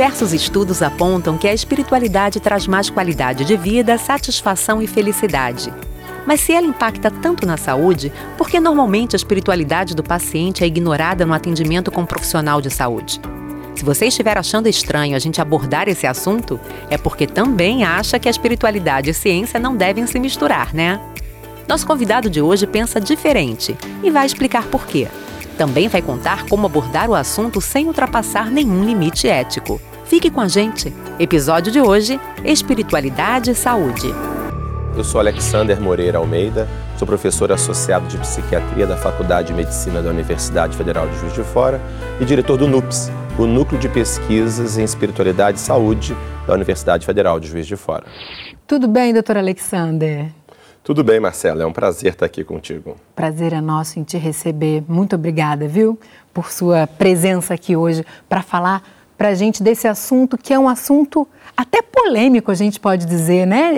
Diversos estudos apontam que a espiritualidade traz mais qualidade de vida, satisfação e felicidade. Mas se ela impacta tanto na saúde, por que normalmente a espiritualidade do paciente é ignorada no atendimento com um profissional de saúde? Se você estiver achando estranho a gente abordar esse assunto, é porque também acha que a espiritualidade e ciência não devem se misturar, né? Nosso convidado de hoje pensa diferente e vai explicar por quê. Também vai contar como abordar o assunto sem ultrapassar nenhum limite ético. Fique com a gente. Episódio de hoje: Espiritualidade e Saúde. Eu sou Alexander Moreira Almeida, sou professor associado de psiquiatria da Faculdade de Medicina da Universidade Federal de Juiz de Fora e diretor do NUPS, o Núcleo de Pesquisas em Espiritualidade e Saúde da Universidade Federal de Juiz de Fora. Tudo bem, doutor Alexander? Tudo bem, Marcela. É um prazer estar aqui contigo. Prazer é nosso em te receber. Muito obrigada, viu, por sua presença aqui hoje para falar para a gente desse assunto que é um assunto até polêmico, a gente pode dizer, né?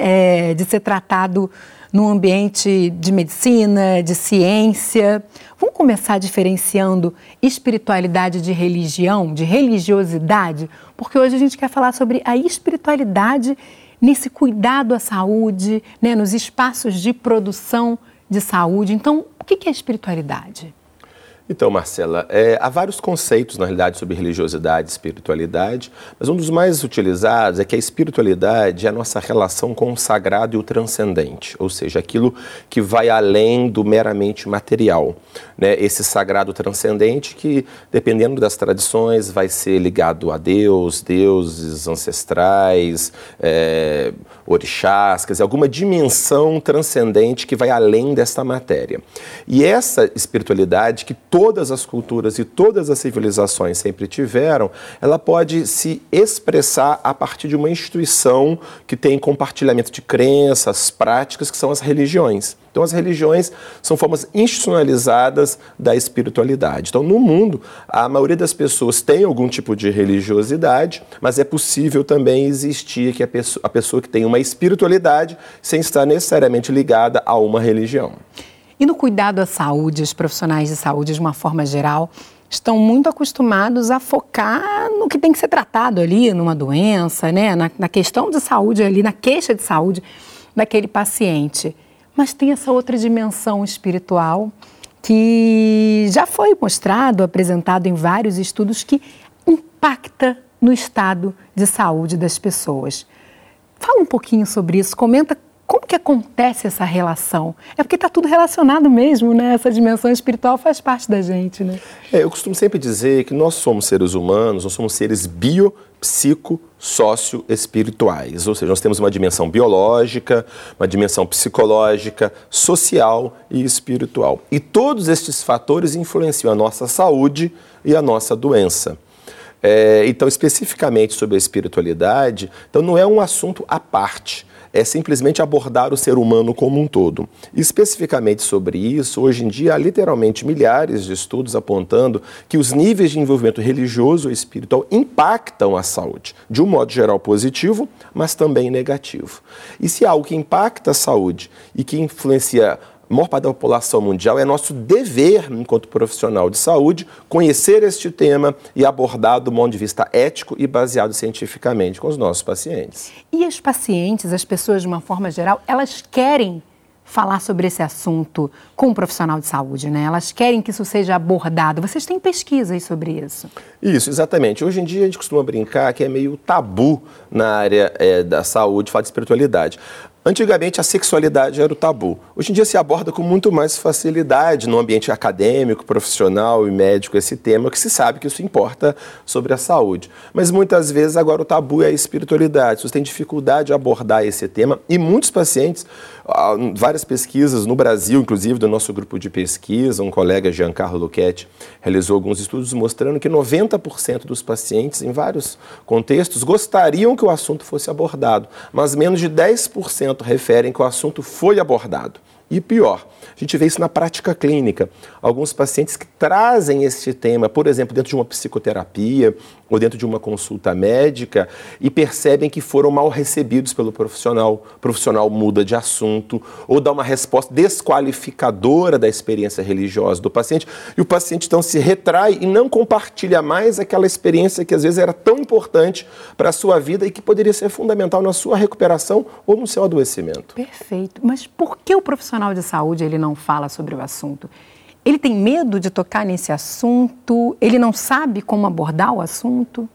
É, de ser tratado no ambiente de medicina, de ciência. Vamos começar diferenciando espiritualidade de religião, de religiosidade, porque hoje a gente quer falar sobre a espiritualidade nesse cuidado à saúde, né, nos espaços de produção de saúde. Então, o que é espiritualidade? Então, Marcela, é, há vários conceitos, na realidade, sobre religiosidade e espiritualidade, mas um dos mais utilizados é que a espiritualidade é a nossa relação com o sagrado e o transcendente, ou seja, aquilo que vai além do meramente material. Né? Esse sagrado transcendente que, dependendo das tradições, vai ser ligado a Deus, deuses ancestrais, é, orixás, quer dizer, alguma dimensão transcendente que vai além desta matéria. E essa espiritualidade que todas as culturas e todas as civilizações sempre tiveram, ela pode se expressar a partir de uma instituição que tem compartilhamento de crenças, práticas, que são as religiões. Então, as religiões são formas institucionalizadas da espiritualidade. Então, no mundo, a maioria das pessoas tem algum tipo de religiosidade, mas é possível também existir que a pessoa, a pessoa que tem uma espiritualidade sem estar necessariamente ligada a uma religião. E no cuidado à saúde, os profissionais de saúde, de uma forma geral, estão muito acostumados a focar no que tem que ser tratado ali, numa doença, né? na, na questão de saúde ali, na queixa de saúde daquele paciente. Mas tem essa outra dimensão espiritual que já foi mostrado, apresentado em vários estudos, que impacta no estado de saúde das pessoas. Fala um pouquinho sobre isso, comenta como que acontece essa relação? É porque está tudo relacionado mesmo, né? Essa dimensão espiritual faz parte da gente, né? É, eu costumo sempre dizer que nós somos seres humanos, nós somos seres bio, psico, sócio espirituais, ou seja, nós temos uma dimensão biológica, uma dimensão psicológica, social e espiritual. E todos estes fatores influenciam a nossa saúde e a nossa doença. É, então, especificamente sobre a espiritualidade, então não é um assunto à parte é simplesmente abordar o ser humano como um todo. especificamente sobre isso, hoje em dia há literalmente milhares de estudos apontando que os níveis de envolvimento religioso e espiritual impactam a saúde, de um modo geral positivo, mas também negativo. E se algo que impacta a saúde e que influencia maior parte da população mundial, é nosso dever, enquanto profissional de saúde, conhecer este tema e abordar do ponto de vista ético e baseado cientificamente com os nossos pacientes. E os pacientes, as pessoas de uma forma geral, elas querem falar sobre esse assunto com um profissional de saúde, né? Elas querem que isso seja abordado. Vocês têm pesquisas sobre isso? Isso, exatamente. Hoje em dia a gente costuma brincar que é meio tabu na área é, da saúde falar de espiritualidade. Antigamente a sexualidade era o tabu. Hoje em dia se aborda com muito mais facilidade no ambiente acadêmico, profissional e médico esse tema, que se sabe que isso importa sobre a saúde. Mas muitas vezes agora o tabu é a espiritualidade. Você tem dificuldade de abordar esse tema e muitos pacientes, ah, várias pesquisas no Brasil, inclusive do nosso grupo de pesquisa, um colega Giancarlo Luchetti realizou alguns estudos mostrando que 90% dos pacientes em vários contextos gostariam que o assunto fosse abordado, mas menos de 10% referem que o assunto foi abordado. E pior, a gente vê isso na prática clínica. Alguns pacientes que trazem esse tema, por exemplo, dentro de uma psicoterapia ou dentro de uma consulta médica e percebem que foram mal recebidos pelo profissional. O profissional muda de assunto ou dá uma resposta desqualificadora da experiência religiosa do paciente e o paciente então se retrai e não compartilha mais aquela experiência que às vezes era tão importante para a sua vida e que poderia ser fundamental na sua recuperação ou no seu adoecimento. Perfeito. Mas por que o profissional de saúde ele não fala sobre o assunto? Ele tem medo de tocar nesse assunto? Ele não sabe como abordar o assunto?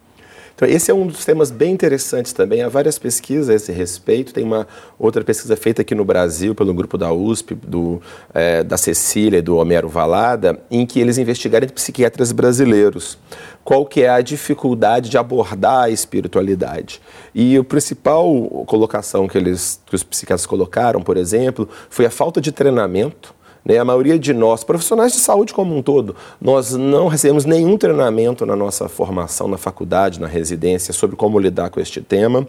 Então, esse é um dos temas bem interessantes também. Há várias pesquisas a esse respeito. Tem uma outra pesquisa feita aqui no Brasil pelo grupo da USP, do, é, da Cecília e do Homero Valada, em que eles investigaram psiquiatras brasileiros qual que é a dificuldade de abordar a espiritualidade. E a principal colocação que, eles, que os psiquiatras colocaram, por exemplo, foi a falta de treinamento né? A maioria de nós, profissionais de saúde como um todo, nós não recebemos nenhum treinamento na nossa formação, na faculdade, na residência, sobre como lidar com este tema.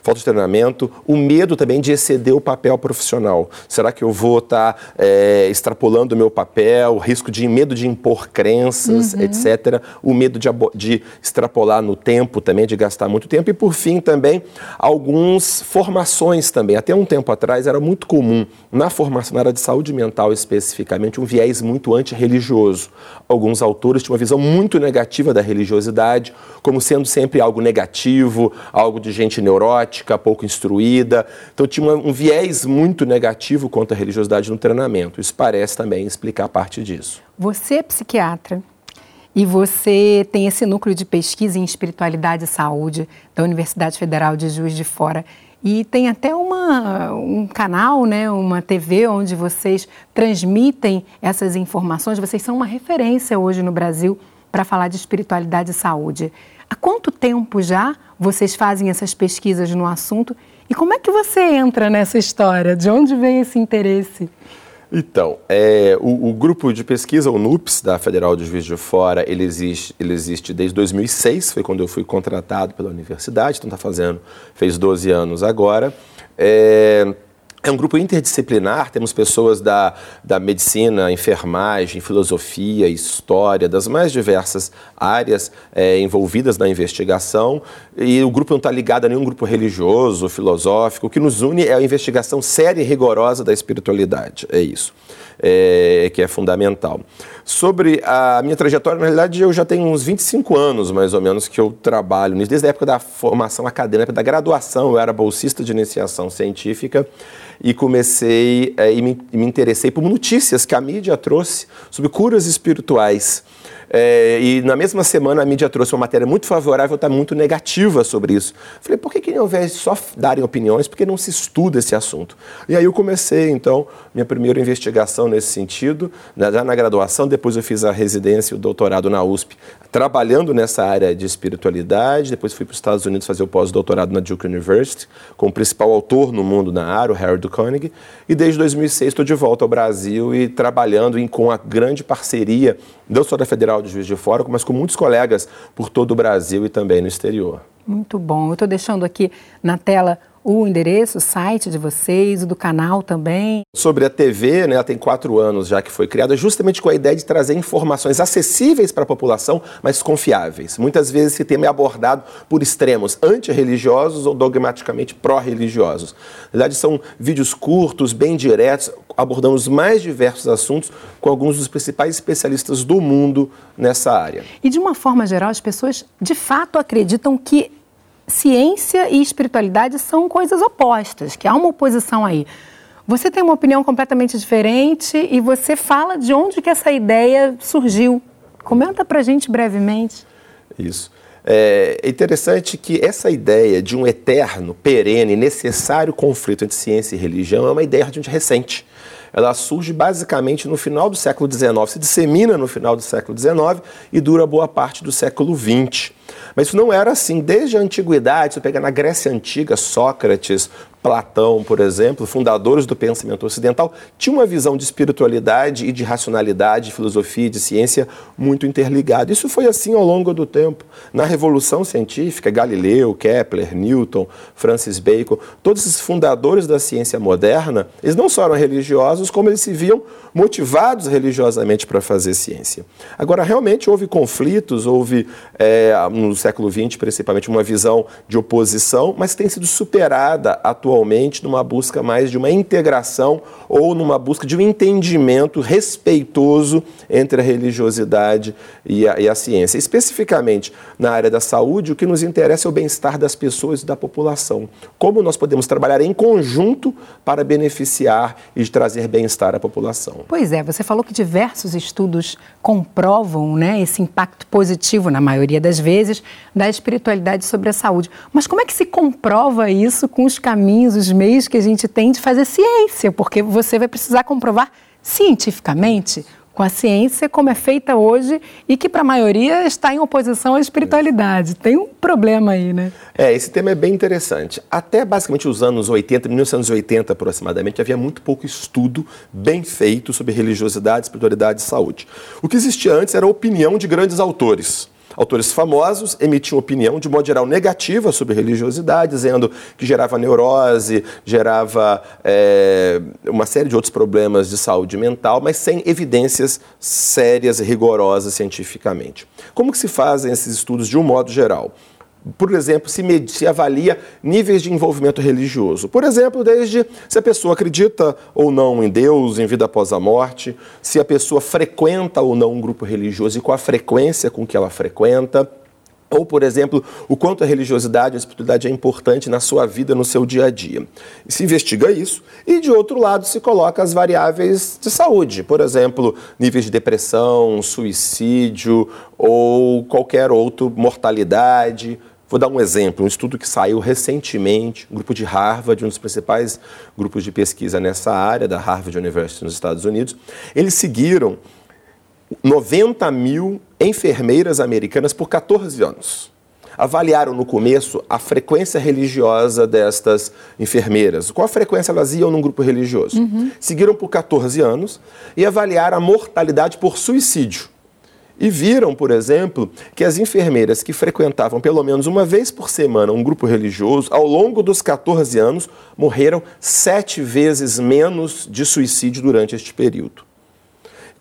Falta de treinamento, o medo também de exceder o papel profissional. Será que eu vou estar tá, é, extrapolando o meu papel, risco de medo de impor crenças, uhum. etc. O medo de, de extrapolar no tempo também, de gastar muito tempo. E por fim também, algumas formações também. Até um tempo atrás era muito comum na formação na área de saúde mental específica especificamente um viés muito antirreligioso. Alguns autores tinham uma visão muito negativa da religiosidade, como sendo sempre algo negativo, algo de gente neurótica, pouco instruída. Então tinha um viés muito negativo contra a religiosidade no treinamento. Isso parece também explicar parte disso. Você é psiquiatra. E você tem esse núcleo de pesquisa em espiritualidade e saúde da Universidade Federal de Juiz de Fora. E tem até uma, um canal, né, uma TV onde vocês transmitem essas informações. Vocês são uma referência hoje no Brasil para falar de espiritualidade e saúde. Há quanto tempo já vocês fazem essas pesquisas no assunto? E como é que você entra nessa história? De onde vem esse interesse? Então, é, o, o, grupo de pesquisa, o NUPS, da Federal de Juiz de Fora, ele existe, ele existe desde 2006, foi quando eu fui contratado pela universidade, então está fazendo, fez 12 anos agora. É, é um grupo interdisciplinar, temos pessoas da, da medicina, enfermagem, filosofia, história, das mais diversas áreas é, envolvidas na investigação. E o grupo não está ligado a nenhum grupo religioso, filosófico. O que nos une é a investigação séria e rigorosa da espiritualidade. É isso é, que é fundamental. Sobre a minha trajetória, na realidade, eu já tenho uns 25 anos, mais ou menos, que eu trabalho nisso, desde a época da formação acadêmica, da graduação, eu era bolsista de iniciação científica e comecei é, e, me, e me interessei por notícias que a mídia trouxe sobre curas espirituais. É, e na mesma semana a mídia trouxe uma matéria muito favorável, está muito negativa sobre isso. Falei, por que, que ao invés de só darem opiniões, por que não se estuda esse assunto? E aí eu comecei, então, minha primeira investigação nesse sentido, né, já na graduação, depois eu fiz a residência e o doutorado na USP, trabalhando nessa área de espiritualidade, depois fui para os Estados Unidos fazer o pós-doutorado na Duke University, com o principal autor no mundo na área, o Harold Koenig, e desde 2006 estou de volta ao Brasil e trabalhando em, com a grande parceria, não só da Federal de Juiz de Fora, mas com muitos colegas por todo o Brasil e também no exterior. Muito bom. Eu estou deixando aqui na tela o endereço, o site de vocês, o do canal também. Sobre a TV, né, ela tem quatro anos já que foi criada, justamente com a ideia de trazer informações acessíveis para a população, mas confiáveis. Muitas vezes esse tema é abordado por extremos antirreligiosos ou dogmaticamente pró-religiosos. Na verdade, são vídeos curtos, bem diretos, abordando os mais diversos assuntos com alguns dos principais especialistas do mundo nessa área. E de uma forma geral, as pessoas de fato acreditam que ciência e espiritualidade são coisas opostas, que há uma oposição aí. Você tem uma opinião completamente diferente e você fala de onde que essa ideia surgiu. Comenta para gente brevemente. Isso. É interessante que essa ideia de um eterno, perene, necessário conflito entre ciência e religião é uma ideia relativamente recente ela surge basicamente no final do século XIX, se dissemina no final do século XIX e dura boa parte do século XX. Mas isso não era assim desde a antiguidade. Se pegar na Grécia Antiga, Sócrates, Platão, por exemplo, fundadores do pensamento ocidental, tinham uma visão de espiritualidade e de racionalidade, de filosofia e de ciência muito interligada. Isso foi assim ao longo do tempo. Na Revolução Científica, Galileu, Kepler, Newton, Francis Bacon, todos esses fundadores da ciência moderna, eles não só eram religiosos, como eles se viam motivados religiosamente para fazer ciência. Agora, realmente houve conflitos, houve é, no século XX, principalmente, uma visão de oposição, mas tem sido superada atualmente numa busca mais de uma integração ou numa busca de um entendimento respeitoso entre a religiosidade e a, e a ciência. Especificamente na área da saúde, o que nos interessa é o bem-estar das pessoas e da população. Como nós podemos trabalhar em conjunto para beneficiar e trazer bem-estar à população. Pois é, você falou que diversos estudos comprovam né, esse impacto positivo, na maioria das vezes, da espiritualidade sobre a saúde. Mas como é que se comprova isso com os caminhos, os meios que a gente tem de fazer ciência? Porque você vai precisar comprovar cientificamente com a ciência como é feita hoje e que para a maioria está em oposição à espiritualidade. Tem um problema aí, né? É, esse tema é bem interessante. Até basicamente os anos 80, 1980 aproximadamente, havia muito pouco estudo bem feito sobre religiosidade, espiritualidade e saúde. O que existia antes era a opinião de grandes autores. Autores famosos emitiam opinião de modo geral negativa sobre religiosidade, dizendo que gerava neurose, gerava é, uma série de outros problemas de saúde mental, mas sem evidências sérias e rigorosas cientificamente. Como que se fazem esses estudos de um modo geral? Por exemplo, se, se, avalia níveis de envolvimento religioso. Por exemplo, desde se a pessoa acredita ou não em Deus, em vida após a morte, se a pessoa frequenta ou não um grupo religioso e qual a frequência com que ela frequenta. Ou, por exemplo, o quanto a religiosidade, a espiritualidade é importante na sua vida, no seu dia a dia. Se investiga isso. E, de outro lado, se coloca as variáveis de saúde. Por exemplo, níveis de depressão, suicídio ou qualquer outra mortalidade, Vou dar um exemplo, um estudo que saiu recentemente, um grupo de Harvard, um dos principais grupos de pesquisa nessa área, da Harvard University nos Estados Unidos. Eles seguiram 90 mil enfermeiras americanas por 14 anos. Avaliaram no começo a frequência religiosa destas enfermeiras. Qual a frequência elas iam num grupo religioso? Uhum. Seguiram por 14 anos e avaliaram a mortalidade por suicídio. E viram, por exemplo, que as enfermeiras que frequentavam pelo menos uma vez por semana um grupo religioso, ao longo dos 14 anos, morreram sete vezes menos de suicídio durante este período.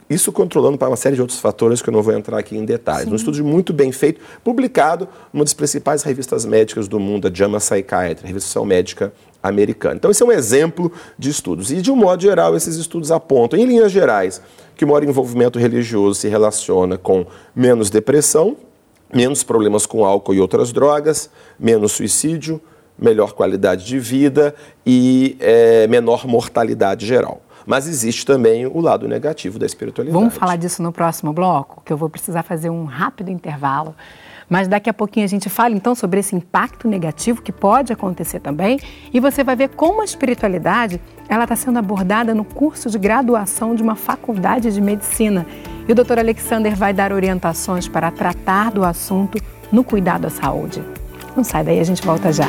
Isso controlando para uma série de outros fatores que eu não vou entrar aqui em detalhes. Sim. Um estudo muito bem feito, publicado numa das principais revistas médicas do mundo, a JAMA Psychiatry, a revista médica americana. Então, esse é um exemplo de estudos. E, de um modo geral, esses estudos apontam, em linhas gerais, que o maior envolvimento religioso se relaciona com menos depressão, menos problemas com álcool e outras drogas, menos suicídio, melhor qualidade de vida e é, menor mortalidade geral. Mas existe também o lado negativo da espiritualidade. Vamos falar disso no próximo bloco, que eu vou precisar fazer um rápido intervalo. Mas daqui a pouquinho a gente fala então sobre esse impacto negativo que pode acontecer também e você vai ver como a espiritualidade ela está sendo abordada no curso de graduação de uma faculdade de medicina. E o Dr. Alexander vai dar orientações para tratar do assunto no cuidado à saúde. Não sai daí, a gente volta já.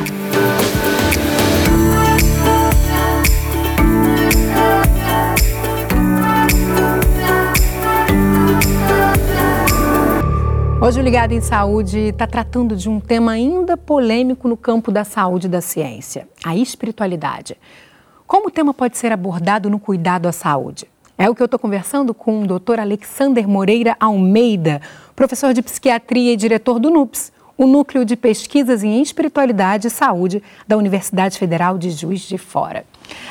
Hoje o Ligado em Saúde está tratando de um tema ainda polêmico no campo da saúde e da ciência, a espiritualidade. Como o tema pode ser abordado no cuidado à saúde? É o que eu estou conversando com o Dr. Alexander Moreira Almeida, professor de psiquiatria e diretor do NUPS, o Núcleo de Pesquisas em Espiritualidade e Saúde da Universidade Federal de Juiz de Fora.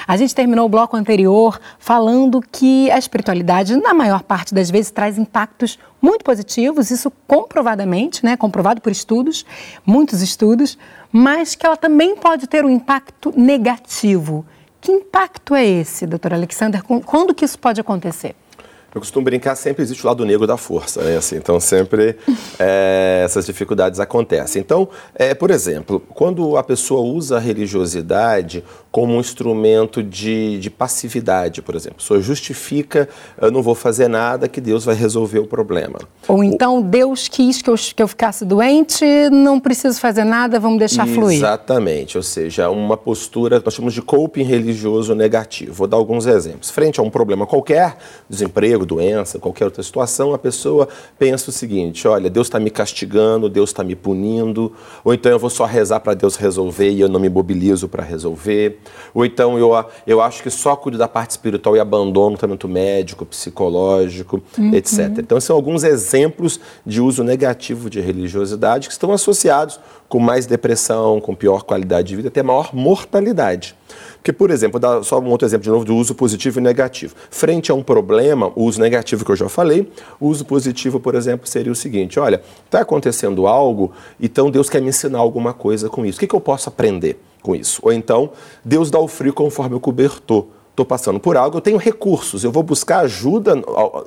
A gente terminou o bloco anterior falando que a espiritualidade, na maior parte das vezes, traz impactos muito positivos, isso comprovadamente, né, comprovado por estudos, muitos estudos, mas que ela também pode ter um impacto negativo. Que impacto é esse, doutor Alexander? Quando que isso pode acontecer? Eu costumo brincar, sempre existe o lado negro da força, né? Assim, então sempre é, essas dificuldades acontecem. Então, é, por exemplo, quando a pessoa usa a religiosidade como um instrumento de, de passividade, por exemplo, a pessoa justifica, eu não vou fazer nada, que Deus vai resolver o problema. Ou então, o... Deus quis que eu, que eu ficasse doente, não preciso fazer nada, vamos deixar Exatamente. fluir. Exatamente, ou seja, uma postura, nós chamamos de coping religioso negativo. Vou dar alguns exemplos. Frente a um problema qualquer, desemprego, desemprego, doença, qualquer outra situação, a pessoa pensa o seguinte: olha, Deus está me castigando, Deus está me punindo, ou então eu vou só rezar para Deus resolver e eu não me mobilizo para resolver, ou então eu, eu acho que só cuido da parte espiritual e abandono o tratamento médico, psicológico, uhum. etc. Então, são alguns exemplos de uso negativo de religiosidade que estão associados com mais depressão, com pior qualidade de vida, até maior mortalidade. Porque, por exemplo, dar só um outro exemplo de novo do uso positivo e negativo. Frente a um problema, o uso negativo que eu já falei, o uso positivo, por exemplo, seria o seguinte: olha, está acontecendo algo, então Deus quer me ensinar alguma coisa com isso. O que, que eu posso aprender com isso? Ou então, Deus dá o frio conforme o cobertor estou passando por algo, eu tenho recursos, eu vou buscar ajuda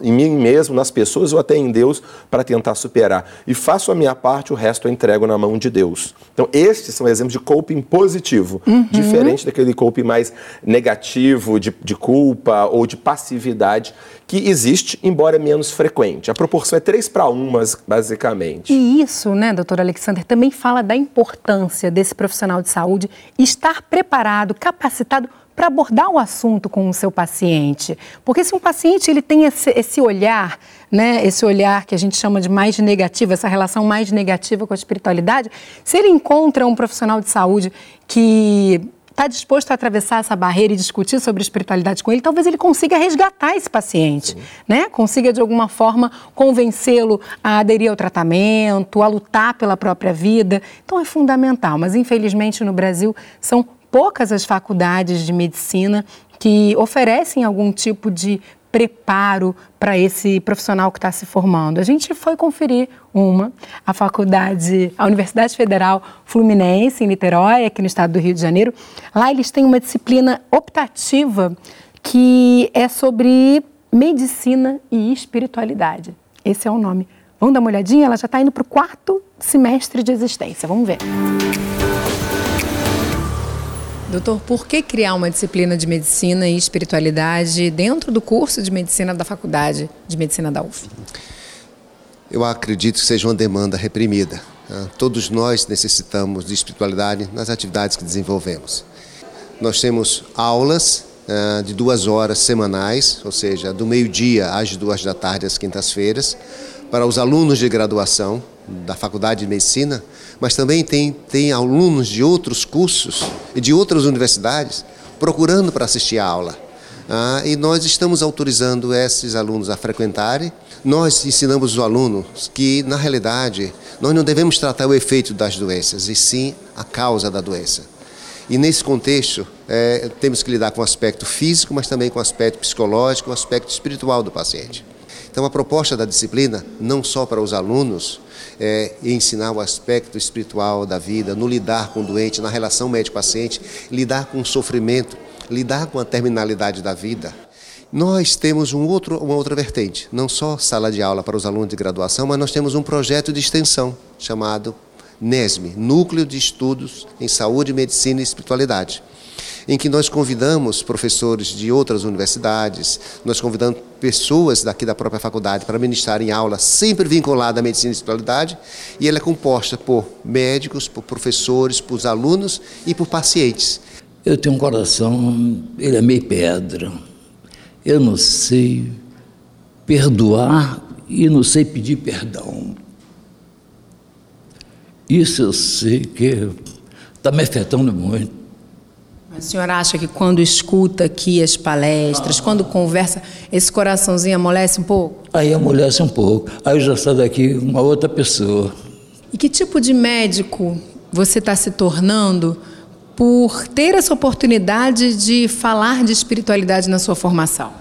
em mim mesmo, nas pessoas ou até em Deus para tentar superar. E faço a minha parte, o resto eu entrego na mão de Deus. Então, estes são exemplos de coping positivo, uhum. diferente daquele coping mais negativo, de, de culpa ou de passividade, que existe, embora menos frequente. A proporção é 3 para 1, basicamente. E isso, né, doutor Alexander, também fala da importância desse profissional de saúde estar preparado, capacitado para abordar o assunto com o seu paciente. Porque se um paciente ele tem esse, esse, olhar, né, esse olhar que a gente chama de mais negativo, essa relação mais negativa com a espiritualidade, se ele encontra um profissional de saúde que está disposto a atravessar essa barreira e discutir sobre espiritualidade com ele, talvez ele consiga resgatar esse paciente, né? Consiga de alguma forma convencê-lo a aderir ao tratamento, a lutar pela própria vida. Então é fundamental, mas infelizmente no Brasil são poucas as faculdades de medicina que oferecem algum tipo de preparo para esse profissional que está se formando. A gente foi conferir uma, a faculdade, a Universidade Federal Fluminense, em Niterói, aqui no estado do Rio de Janeiro. Lá eles têm uma disciplina optativa que é sobre medicina e espiritualidade. Esse é o nome. Vamos dar uma olhadinha? Ela já está indo para o quarto semestre de existência. Vamos ver. Doutor, por que criar uma disciplina de medicina e espiritualidade dentro do curso de medicina da Faculdade de Medicina da UF? Eu acredito que seja uma demanda reprimida. Né? Todos nós necessitamos de espiritualidade nas atividades que desenvolvemos. Nós temos aulas uh, de duas horas semanais, ou seja, do meio-dia às duas da tarde, às quintas-feiras, para os alunos de graduação da Faculdade de Medicina, mas também tem, tem alunos de outros cursos e de outras universidades procurando para assistir a aula. Ah, e nós estamos autorizando esses alunos a frequentarem. Nós ensinamos os alunos que, na realidade, nós não devemos tratar o efeito das doenças, e sim a causa da doença. E nesse contexto, é, temos que lidar com o aspecto físico, mas também com o aspecto psicológico, o aspecto espiritual do paciente. Então, a proposta da disciplina, não só para os alunos, é ensinar o aspecto espiritual da vida, no lidar com o doente, na relação médico-paciente, lidar com o sofrimento, lidar com a terminalidade da vida. Nós temos um outro, uma outra vertente, não só sala de aula para os alunos de graduação, mas nós temos um projeto de extensão chamado NESME, Núcleo de Estudos em Saúde, Medicina e Espiritualidade em que nós convidamos professores de outras universidades, nós convidamos pessoas daqui da própria faculdade para ministrarem aula sempre vinculada à medicina e espiritualidade, e ela é composta por médicos, por professores, por alunos e por pacientes. Eu tenho um coração, ele é meio pedra. Eu não sei perdoar e não sei pedir perdão. Isso eu sei que está me afetando muito. A senhora acha que quando escuta aqui as palestras, ah. quando conversa, esse coraçãozinho amolece um pouco? Aí amolece um pouco. Aí já saio daqui uma outra pessoa. E que tipo de médico você está se tornando por ter essa oportunidade de falar de espiritualidade na sua formação?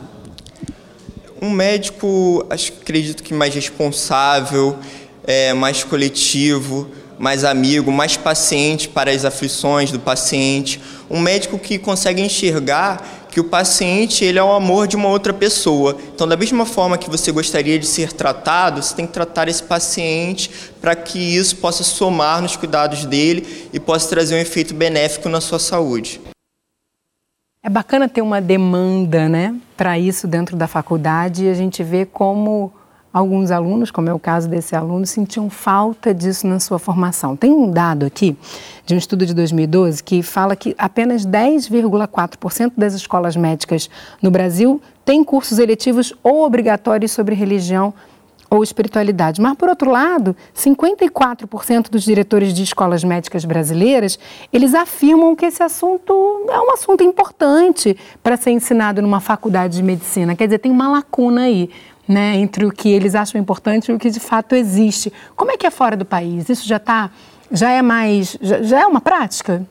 Um médico, acho, acredito que mais responsável, é, mais coletivo, mais amigo, mais paciente para as aflições do paciente, um médico que consegue enxergar que o paciente ele é o amor de uma outra pessoa. Então, da mesma forma que você gostaria de ser tratado, você tem que tratar esse paciente para que isso possa somar nos cuidados dele e possa trazer um efeito benéfico na sua saúde. É bacana ter uma demanda, né, para isso dentro da faculdade e a gente vê como alguns alunos, como é o caso desse aluno, sentiam falta disso na sua formação. Tem um dado aqui de um estudo de 2012 que fala que apenas 10,4% das escolas médicas no Brasil têm cursos eletivos ou obrigatórios sobre religião ou espiritualidade. Mas, por outro lado, 54% dos diretores de escolas médicas brasileiras, eles afirmam que esse assunto é um assunto importante para ser ensinado numa faculdade de medicina. Quer dizer, tem uma lacuna aí né, entre o que eles acham importante e o que de fato existe. Como é que é fora do país? Isso já está, já é mais, já, já é uma prática?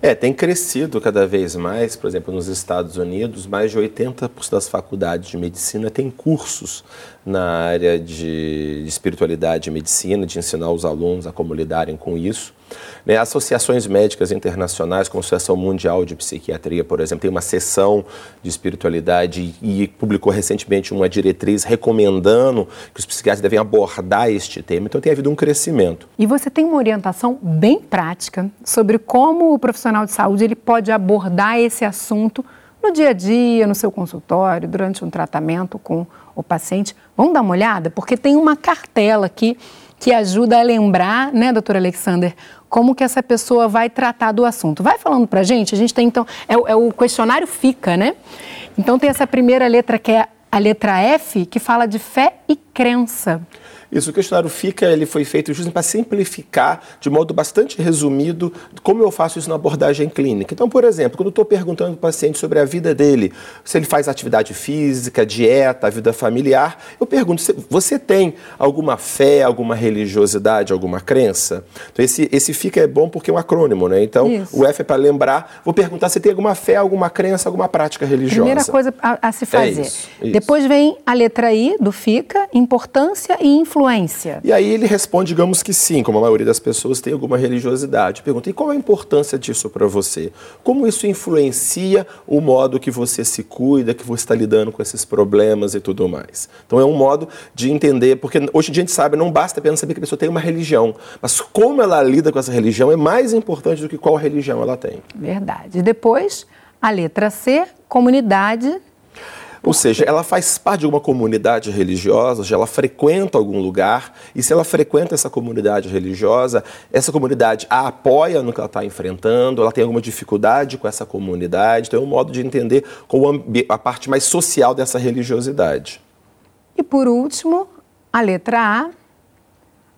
É, tem crescido cada vez mais, por exemplo, nos Estados Unidos, mais de 80% das faculdades de medicina têm cursos na área de espiritualidade e medicina, de ensinar os alunos a como lidarem com isso. Né, associações médicas internacionais, como a Associação Mundial de Psiquiatria, por exemplo, tem uma sessão de espiritualidade e publicou recentemente uma diretriz recomendando que os psiquiatras devem abordar este tema. Então tem havido um crescimento. E você tem uma orientação bem prática sobre como o profissional de saúde ele pode abordar esse assunto no dia a dia, no seu consultório, durante um tratamento com o paciente. Vamos dar uma olhada? Porque tem uma cartela aqui que ajuda a lembrar, né, doutor Alexander, como que essa pessoa vai tratar do assunto. Vai falando para a gente, a gente tem então, é, é, o questionário FICA, né? Então tem essa primeira letra que é a letra F, que fala de fé e crença. Isso, o questionário FICA ele foi feito justamente para simplificar, de modo bastante resumido, como eu faço isso na abordagem clínica. Então, por exemplo, quando eu estou perguntando para o paciente sobre a vida dele, se ele faz atividade física, dieta, vida familiar, eu pergunto, você tem alguma fé, alguma religiosidade, alguma crença? Então, esse, esse FICA é bom porque é um acrônimo, né? Então, isso. o F é para lembrar, vou perguntar se tem alguma fé, alguma crença, alguma prática religiosa. Primeira coisa a, a se fazer. É isso, isso. Depois vem a letra I do FICA, importância e influência influência? E aí ele responde, digamos que sim, como a maioria das pessoas tem alguma religiosidade. Pergunta, e qual a importância disso para você? Como isso influencia o modo que você se cuida, que você está lidando com esses problemas e tudo mais? Então é um modo de entender, porque hoje em dia a gente sabe, não basta apenas saber que a pessoa tem uma religião, mas como ela lida com essa religião é mais importante do que qual religião ela tem. Verdade. Depois, a letra C, comunidade ou seja, ela faz parte de uma comunidade religiosa, ela frequenta algum lugar, e se ela frequenta essa comunidade religiosa, essa comunidade a apoia no que ela está enfrentando, ela tem alguma dificuldade com essa comunidade, então é um modo de entender com a parte mais social dessa religiosidade. E por último, a letra A,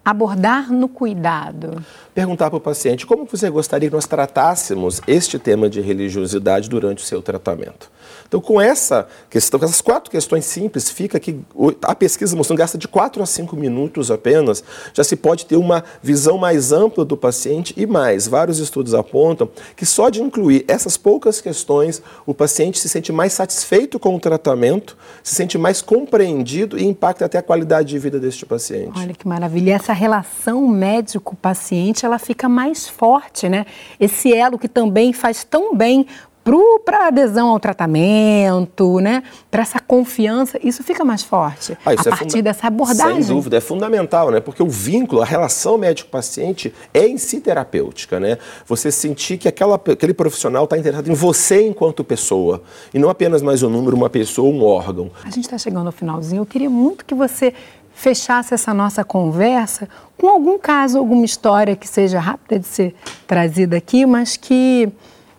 abordar no cuidado. Perguntar para o paciente como você gostaria que nós tratássemos este tema de religiosidade durante o seu tratamento. Então, com essa questão, com essas quatro questões simples, fica que a pesquisa mostrando gasta de quatro a cinco minutos apenas, já se pode ter uma visão mais ampla do paciente e mais. Vários estudos apontam que só de incluir essas poucas questões, o paciente se sente mais satisfeito com o tratamento, se sente mais compreendido e impacta até a qualidade de vida deste paciente. Olha que maravilha. E essa relação médico-paciente, ela fica mais forte, né? Esse elo que também faz tão bem para a adesão ao tratamento, né? para essa confiança, isso fica mais forte ah, a é partir dessa abordagem. Sem dúvida, é fundamental, né? porque o vínculo, a relação médico-paciente é em si terapêutica. Né? Você sentir que aquela, aquele profissional está interessado em você enquanto pessoa, e não apenas mais um número, uma pessoa, um órgão. A gente está chegando ao finalzinho, eu queria muito que você fechasse essa nossa conversa com algum caso, alguma história que seja rápida de ser trazida aqui, mas que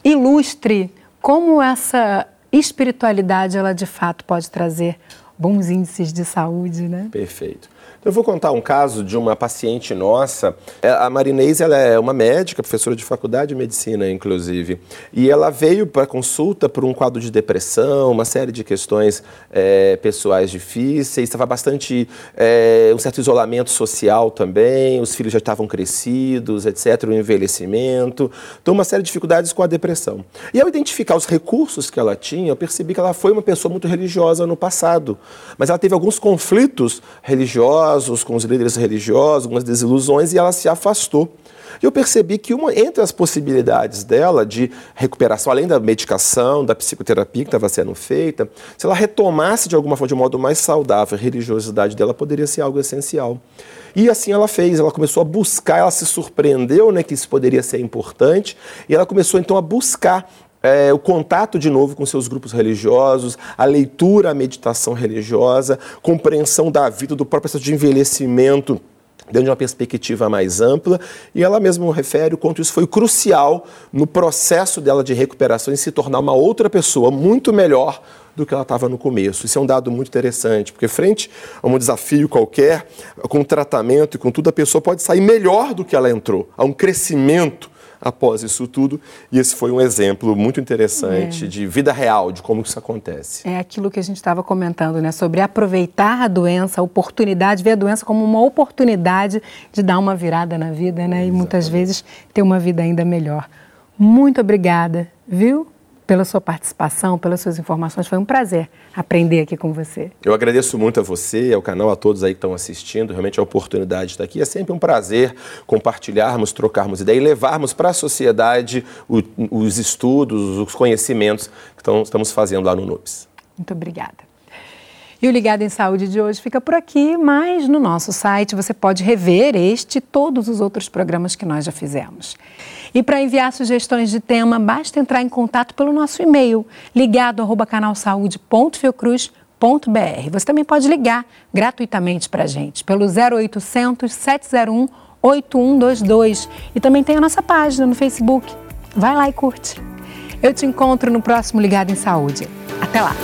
ilustre como essa espiritualidade ela de fato pode trazer bons índices de saúde, né? Perfeito. Eu vou contar um caso de uma paciente nossa. É, a Marinês ela é uma médica, professora de faculdade de medicina, inclusive. E ela veio para consulta por um quadro de depressão, uma série de questões é, pessoais difíceis. Estava bastante. É, um certo isolamento social também. Os filhos já estavam crescidos, etc. O envelhecimento. Então, uma série de dificuldades com a depressão. E ao identificar os recursos que ela tinha, eu percebi que ela foi uma pessoa muito religiosa no passado. Mas ela teve alguns conflitos religiosos com os líderes religiosos, algumas desilusões e ela se afastou. E eu percebi que uma entre as possibilidades dela de recuperação, além da medicação, da psicoterapia que estava sendo feita, se ela retomasse de alguma forma, de um modo mais saudável, a religiosidade dela poderia ser algo essencial. E assim ela fez, ela começou a buscar, ela se surpreendeu né, que isso poderia ser importante, e ela começou então a buscar é, o contato de novo com seus grupos religiosos, a leitura, a meditação religiosa, compreensão da vida, do próprio processo de envelhecimento dentro de uma perspectiva mais ampla, e ela mesma refere o quanto isso foi crucial no processo dela de recuperação e se tornar uma outra pessoa muito melhor do que ela estava no começo. Isso é um dado muito interessante, porque frente a um desafio qualquer, com tratamento e com tudo, a pessoa pode sair melhor do que ela entrou. Há um crescimento após isso tudo. E esse foi um exemplo muito interessante é. de vida real, de como isso acontece. É aquilo que a gente estava comentando, né? Sobre aproveitar a doença, a oportunidade, ver a doença como uma oportunidade de dar uma virada na vida, né? E muitas vezes ter uma vida ainda melhor. Muito obrigada, viu? Pela sua participação, pelas suas informações. Foi um prazer aprender aqui com você. Eu agradeço muito a você, ao canal, a todos aí que estão assistindo. Realmente a oportunidade de estar aqui. É sempre um prazer compartilharmos, trocarmos ideias e levarmos para a sociedade o, os estudos, os conhecimentos que estão, estamos fazendo lá no NUPS. Muito obrigada. E o Ligado em Saúde de hoje fica por aqui, mas no nosso site você pode rever este e todos os outros programas que nós já fizemos. E para enviar sugestões de tema, basta entrar em contato pelo nosso e-mail ligado@canalsaude.fiocruz.br. Você também pode ligar gratuitamente para a gente pelo 0800 701 8122 e também tem a nossa página no Facebook. Vai lá e curte. Eu te encontro no próximo Ligado em Saúde. Até lá!